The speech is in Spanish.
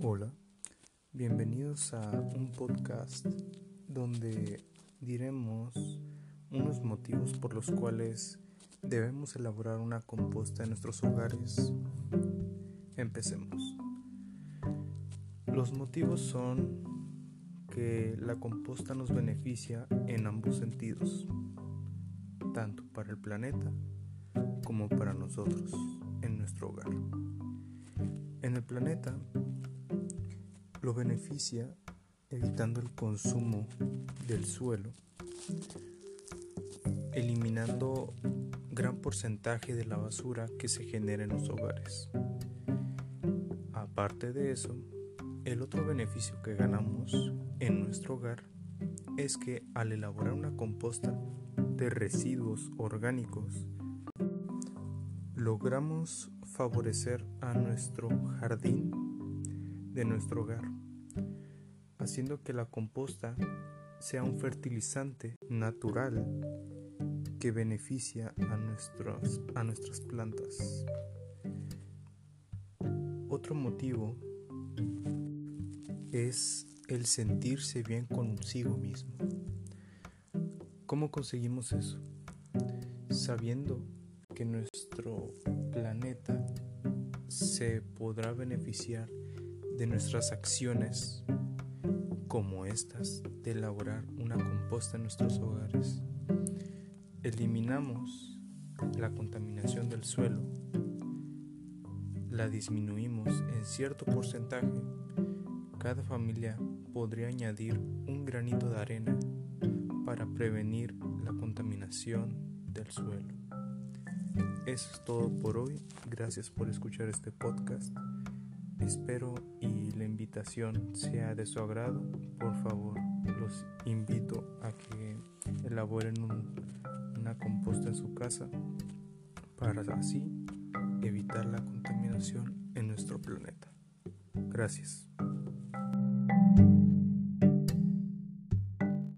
Hola, bienvenidos a un podcast donde diremos unos motivos por los cuales debemos elaborar una composta en nuestros hogares. Empecemos. Los motivos son que la composta nos beneficia en ambos sentidos, tanto para el planeta como para nosotros en nuestro hogar. En el planeta lo beneficia evitando el consumo del suelo, eliminando gran porcentaje de la basura que se genera en los hogares. Aparte de eso, el otro beneficio que ganamos en nuestro hogar es que al elaborar una composta de residuos orgánicos, logramos favorecer a nuestro jardín de nuestro hogar, haciendo que la composta sea un fertilizante natural que beneficia a, nuestras, a nuestras plantas. Otro motivo es el sentirse bien consigo mismo. ¿Cómo conseguimos eso? Sabiendo que nuestro planeta se podrá beneficiar de nuestras acciones como estas de elaborar una composta en nuestros hogares. Eliminamos la contaminación del suelo, la disminuimos en cierto porcentaje. Cada familia podría añadir un granito de arena para prevenir la contaminación del suelo. Eso es todo por hoy. Gracias por escuchar este podcast. Espero y la invitación sea de su agrado. Por favor, los invito a que elaboren una composta en su casa para así evitar la contaminación en nuestro planeta. Gracias.